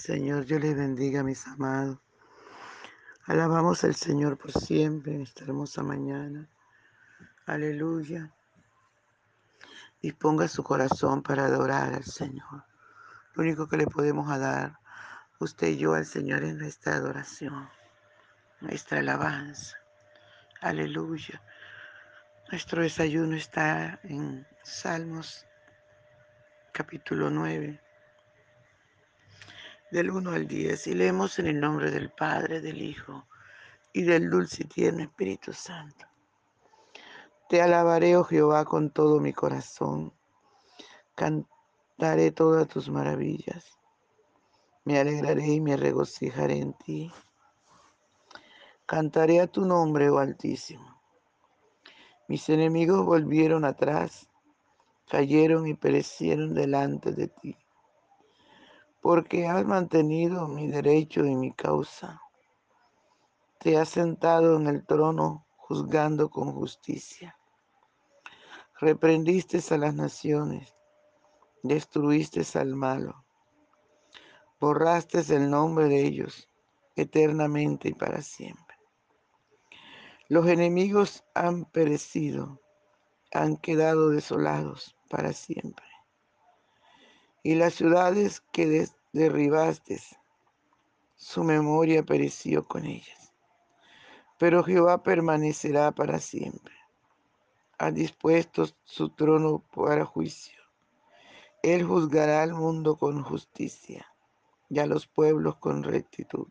Señor, yo les bendiga, mis amados. Alabamos al Señor por siempre en esta hermosa mañana. Aleluya. Disponga su corazón para adorar al Señor. Lo único que le podemos dar, usted y yo, al Señor es nuestra adoración, nuestra alabanza. Aleluya. Nuestro desayuno está en Salmos capítulo 9 del 1 al 10 y leemos en el nombre del Padre, del Hijo y del dulce y tierno Espíritu Santo. Te alabaré, oh Jehová, con todo mi corazón. Cantaré todas tus maravillas. Me alegraré y me regocijaré en ti. Cantaré a tu nombre, oh Altísimo. Mis enemigos volvieron atrás, cayeron y perecieron delante de ti porque has mantenido mi derecho y mi causa. Te has sentado en el trono juzgando con justicia. Reprendiste a las naciones, destruiste al malo, borraste el nombre de ellos eternamente y para siempre. Los enemigos han perecido, han quedado desolados para siempre y las ciudades que derribaste, su memoria pereció con ellas. Pero Jehová permanecerá para siempre. Ha dispuesto su trono para juicio. Él juzgará al mundo con justicia y a los pueblos con rectitud.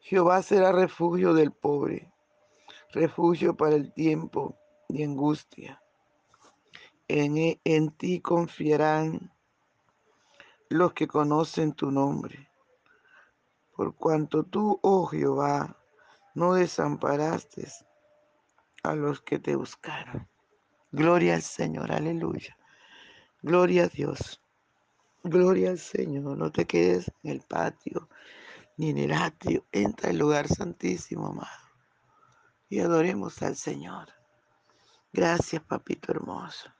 Jehová será refugio del pobre, refugio para el tiempo de angustia e, en, ti confiarán los que conocen tu nombre. Por cuanto tú, oh Jehová, no desamparaste a los que te buscaron. Gloria al Señor, aleluya. Gloria a Dios. Gloria al Señor. No te quedes en el patio ni en el atrio. Entra al lugar santísimo, amado. Y adoremos al Señor. Gracias, papito hermoso.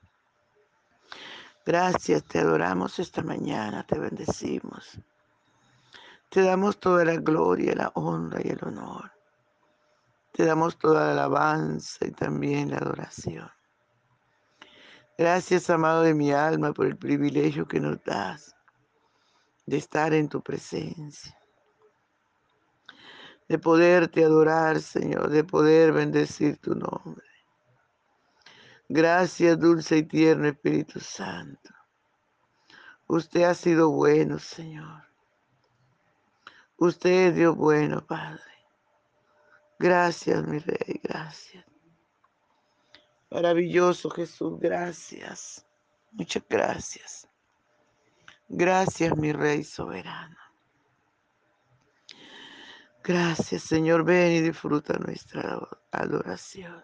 Gracias, te adoramos esta mañana, te bendecimos. Te damos toda la gloria, la honra y el honor. Te damos toda la alabanza y también la adoración. Gracias, amado de mi alma, por el privilegio que nos das de estar en tu presencia, de poderte adorar, Señor, de poder bendecir tu nombre. Gracias, dulce y tierno Espíritu Santo. Usted ha sido bueno, Señor. Usted es Dios bueno, Padre. Gracias, mi Rey, gracias. Maravilloso Jesús, gracias. Muchas gracias. Gracias, mi Rey soberano. Gracias, Señor. Ven y disfruta nuestra adoración.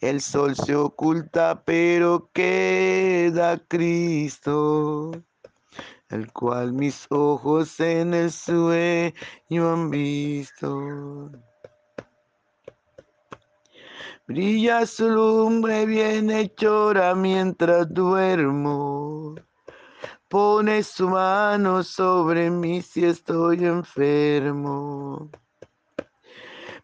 El sol se oculta, pero queda Cristo. el cual mis ojos en el sueño han visto. Brilla su lumbre bienhechora mientras duermo. Pone su mano sobre mí si estoy enfermo.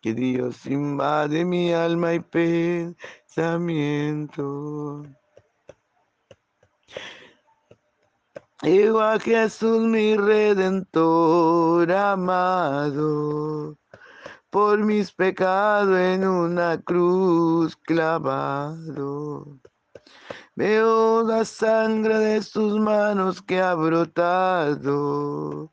que Dios invade mi alma y pensamiento. Igual Jesús mi redentor amado, por mis pecados en una cruz clavado. Veo la sangre de sus manos que ha brotado.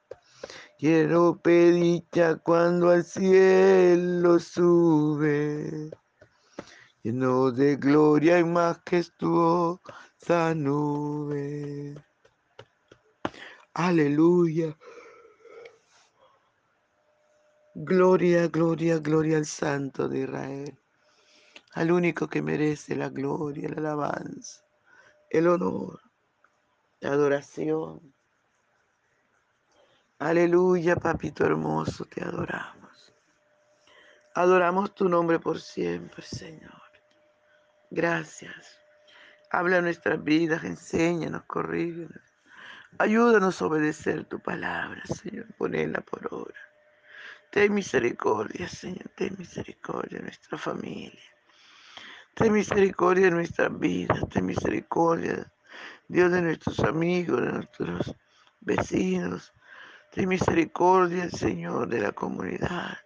Quiero dicha cuando al cielo sube, lleno de gloria y majestuosa nube. Aleluya. Gloria, gloria, gloria al Santo de Israel, al único que merece la gloria, la alabanza, el honor, la adoración. Aleluya, papito hermoso, te adoramos. Adoramos tu nombre por siempre, Señor. Gracias. Habla nuestras vidas, enséñanos, corrígenos Ayúdanos a obedecer tu palabra, Señor. Ponela por obra. Ten misericordia, Señor. Ten misericordia de nuestra familia. Ten misericordia de nuestras vidas. Ten misericordia, Dios, de nuestros amigos, de nuestros vecinos. Ten misericordia, Señor, de la comunidad.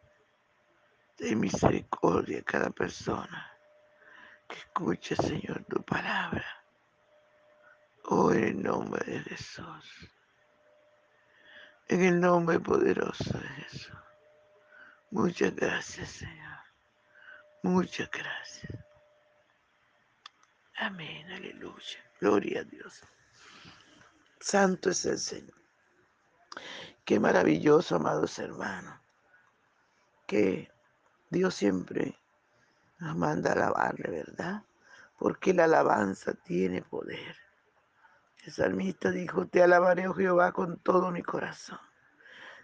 Ten misericordia de cada persona que escuche, Señor, tu palabra. Oh, en el nombre de Jesús. En el nombre poderoso de Jesús. Muchas gracias, Señor. Muchas gracias. Amén, aleluya. Gloria a Dios. Santo es el Señor. Qué maravilloso, amados hermanos. Que Dios siempre nos manda a alabarle, ¿verdad? Porque la alabanza tiene poder. El salmista dijo, te alabaré, oh Jehová, con todo mi corazón.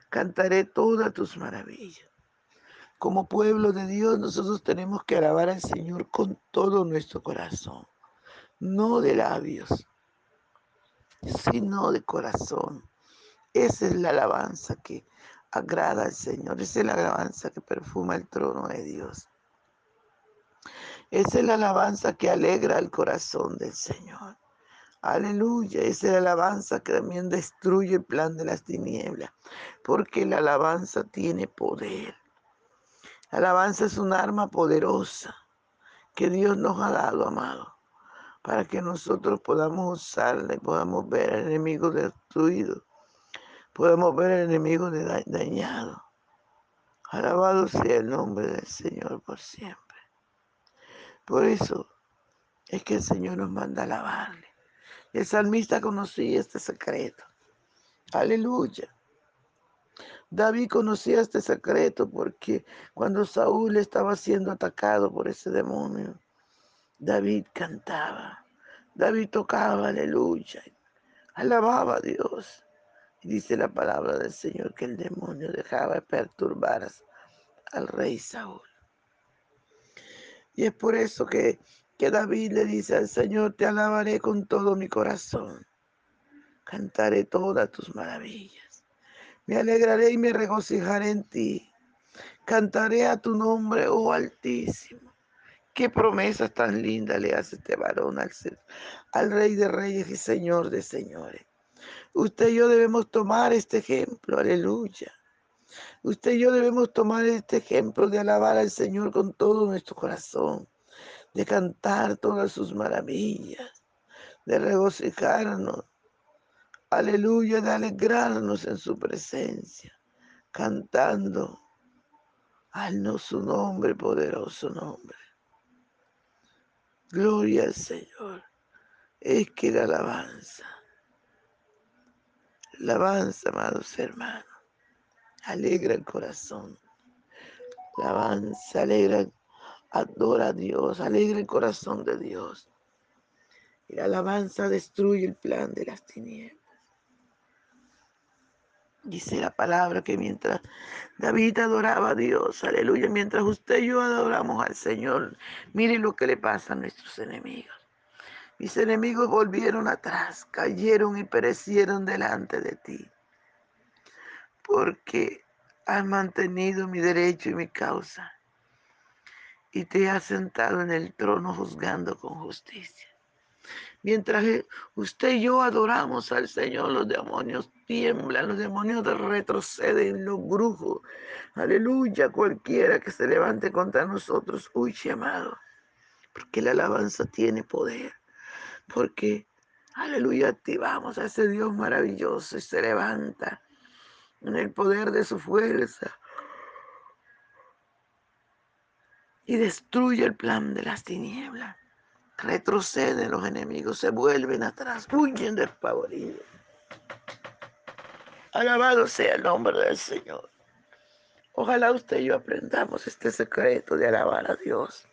Cantaré todas tus maravillas. Como pueblo de Dios, nosotros tenemos que alabar al Señor con todo nuestro corazón. No de labios, sino de corazón. Esa es la alabanza que agrada al Señor. Esa es la alabanza que perfuma el trono de Dios. Esa es la alabanza que alegra el corazón del Señor. Aleluya, esa es la alabanza que también destruye el plan de las tinieblas, porque la alabanza tiene poder. La alabanza es un arma poderosa que Dios nos ha dado, amado, para que nosotros podamos usarla y podamos ver al enemigo destruido, podamos ver al enemigo dañado. Alabado sea el nombre del Señor por siempre. Por eso es que el Señor nos manda a alabarle. El salmista conocía este secreto. Aleluya. David conocía este secreto porque cuando Saúl estaba siendo atacado por ese demonio, David cantaba, David tocaba, aleluya, alababa a Dios. Dice la palabra del Señor que el demonio dejaba de perturbar al rey Saúl. Y es por eso que que David le dice al Señor, te alabaré con todo mi corazón. Cantaré todas tus maravillas. Me alegraré y me regocijaré en ti. Cantaré a tu nombre, oh Altísimo. Qué promesas tan lindas le hace este varón al, al Rey de Reyes y Señor de Señores. Usted y yo debemos tomar este ejemplo, aleluya. Usted y yo debemos tomar este ejemplo de alabar al Señor con todo nuestro corazón, de cantar todas sus maravillas, de regocijarnos, aleluya, de alegrarnos en su presencia, cantando al no su nombre, poderoso nombre. Gloria al Señor. Es que la alabanza, la alabanza, amados hermanos, alegra el corazón. La alabanza alegra, adora a Dios, alegra el corazón de Dios. Y la alabanza destruye el plan de las tinieblas. Dice la palabra que mientras David adoraba a Dios, aleluya, mientras usted y yo adoramos al Señor, mire lo que le pasa a nuestros enemigos. Mis enemigos volvieron atrás, cayeron y perecieron delante de ti, porque has mantenido mi derecho y mi causa, y te has sentado en el trono juzgando con justicia. Mientras usted y yo adoramos al Señor, los demonios tiemblan, los demonios retroceden, los brujos. Aleluya, cualquiera que se levante contra nosotros, huye, amado. Porque la alabanza tiene poder. Porque, aleluya, activamos a ese Dios maravilloso y se levanta en el poder de su fuerza. Y destruye el plan de las tinieblas. Retroceden los enemigos, se vuelven atrás, huyen despavoridos. Alabado sea el nombre del Señor. Ojalá usted y yo aprendamos este secreto de alabar a Dios.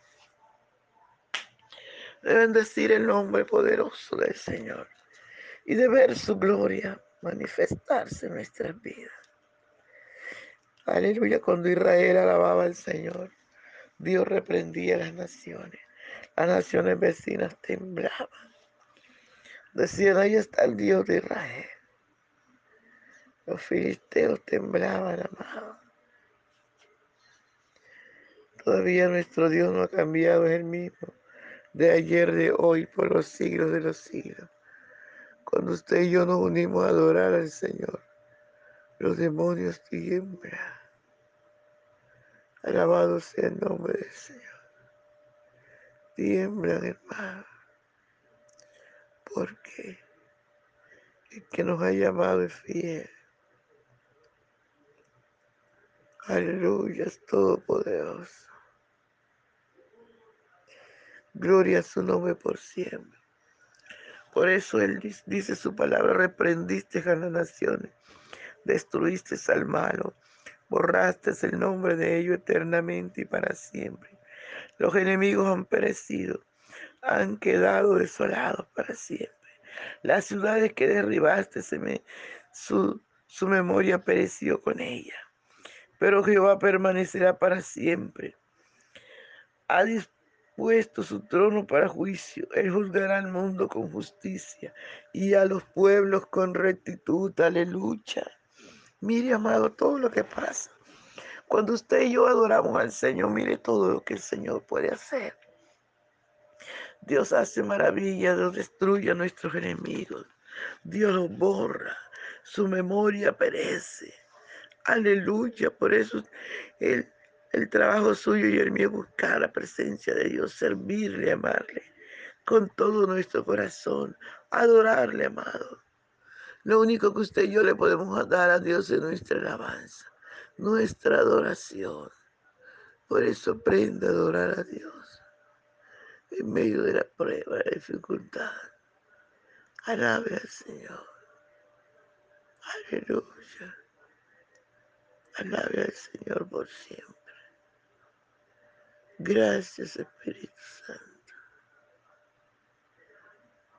De bendecir el nombre poderoso del Señor y de ver su gloria manifestarse en nuestras vidas. Aleluya, cuando Israel alababa al Señor, Dios reprendía a las naciones. Las naciones vecinas temblaban. Decían, ahí está el Dios de Israel. Los filisteos temblaban, amados. Todavía nuestro Dios no ha cambiado, es el mismo. De ayer, de hoy, por los siglos de los siglos. Cuando usted y yo nos unimos a adorar al Señor, los demonios tiemblan. Alabado sea el nombre del Señor tiemblan, hermano, porque el que nos ha llamado es fiel. Aleluya, es todopoderoso. Gloria a su nombre por siempre. Por eso Él dice su palabra, reprendiste a las naciones, destruiste al malo, borraste el nombre de ellos eternamente y para siempre. Los enemigos han perecido, han quedado desolados para siempre. Las ciudades que derribaste, su, su memoria pereció con ella. Pero Jehová permanecerá para siempre. Ha su trono para juicio. Él juzgará al mundo con justicia y a los pueblos con rectitud. Aleluya. Mire, amado, todo lo que pasa. Cuando usted y yo adoramos al Señor, mire todo lo que el Señor puede hacer. Dios hace maravillas, Dios destruye a nuestros enemigos. Dios los borra, su memoria perece. Aleluya, por eso el, el trabajo suyo y el mío buscar la presencia de Dios, servirle, amarle con todo nuestro corazón, adorarle, amado. Lo único que usted y yo le podemos dar a Dios es nuestra alabanza nuestra adoración. Por eso aprenda a adorar a Dios en medio de la prueba, la dificultad. Alabe al Señor. Aleluya. Alabe al Señor por siempre. Gracias Espíritu Santo.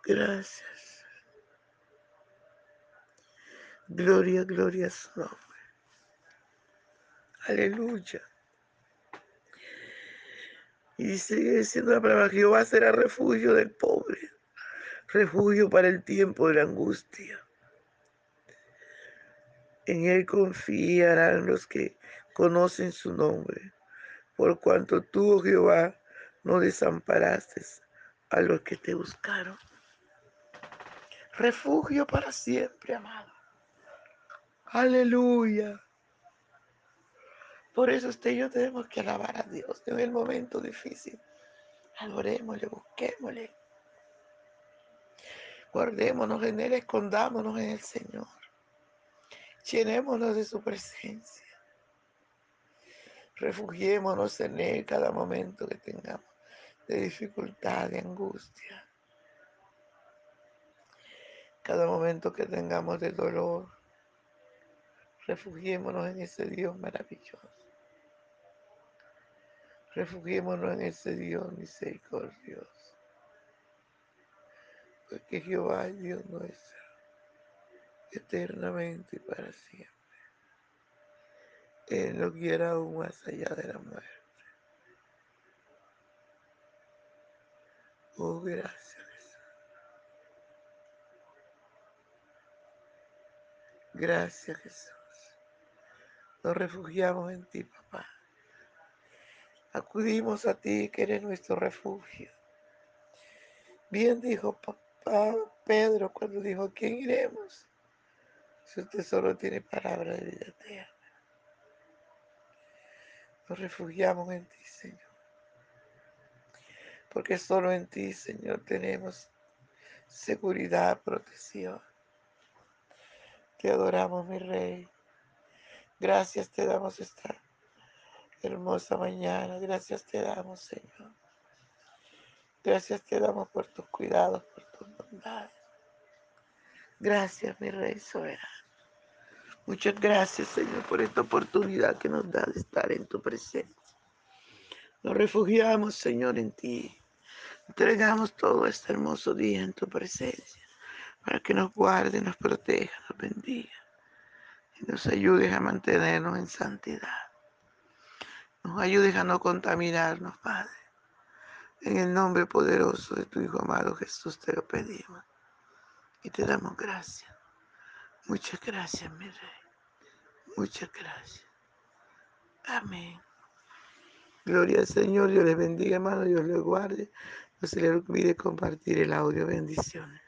Gracias. Gloria, gloria a su nombre. Aleluya. Y sigue diciendo la palabra, Jehová será refugio del pobre, refugio para el tiempo de la angustia. En Él confiarán los que conocen su nombre, por cuanto tú, oh Jehová, no desamparaste a los que te buscaron. Refugio para siempre, amado. Aleluya. Por eso usted y yo tenemos que alabar a Dios en el momento difícil. Adorémosle, busquémosle. Guardémonos en Él, escondámonos en el Señor. Llenémonos de su presencia. Refugiémonos en Él cada momento que tengamos de dificultad, de angustia. Cada momento que tengamos de dolor. Refugiémonos en ese Dios maravilloso. Refugiémonos en ese Dios misericordioso. Porque Jehová es Dios nuestro, eternamente y para siempre. Él nos guiará aún más allá de la muerte. Oh, gracias. Gracias Jesús. Nos refugiamos en ti, papá. Acudimos a ti, que eres nuestro refugio. Bien dijo papá Pedro cuando dijo, ¿a quién iremos? Si usted solo tiene palabra de vida eterna. Nos refugiamos en ti, Señor. Porque solo en ti, Señor, tenemos seguridad, protección. Te adoramos, mi Rey. Gracias te damos esta hermosa mañana. Gracias te damos, Señor. Gracias te damos por tus cuidados, por tus bondades. Gracias, mi Rey soberano. Muchas gracias, Señor, por esta oportunidad que nos da de estar en tu presencia. Nos refugiamos, Señor, en ti. Entregamos todo este hermoso día en tu presencia para que nos guarde, nos proteja, nos bendiga y nos ayudes a mantenernos en santidad. Nos ayudes a no contaminarnos, Padre. En el nombre poderoso de tu Hijo amado Jesús te lo pedimos y te damos gracias. Muchas gracias, mi Rey. Muchas gracias. Amén. Gloria al Señor. Dios les bendiga, hermano. Dios les guarde. No se le olvide compartir el audio. Bendiciones.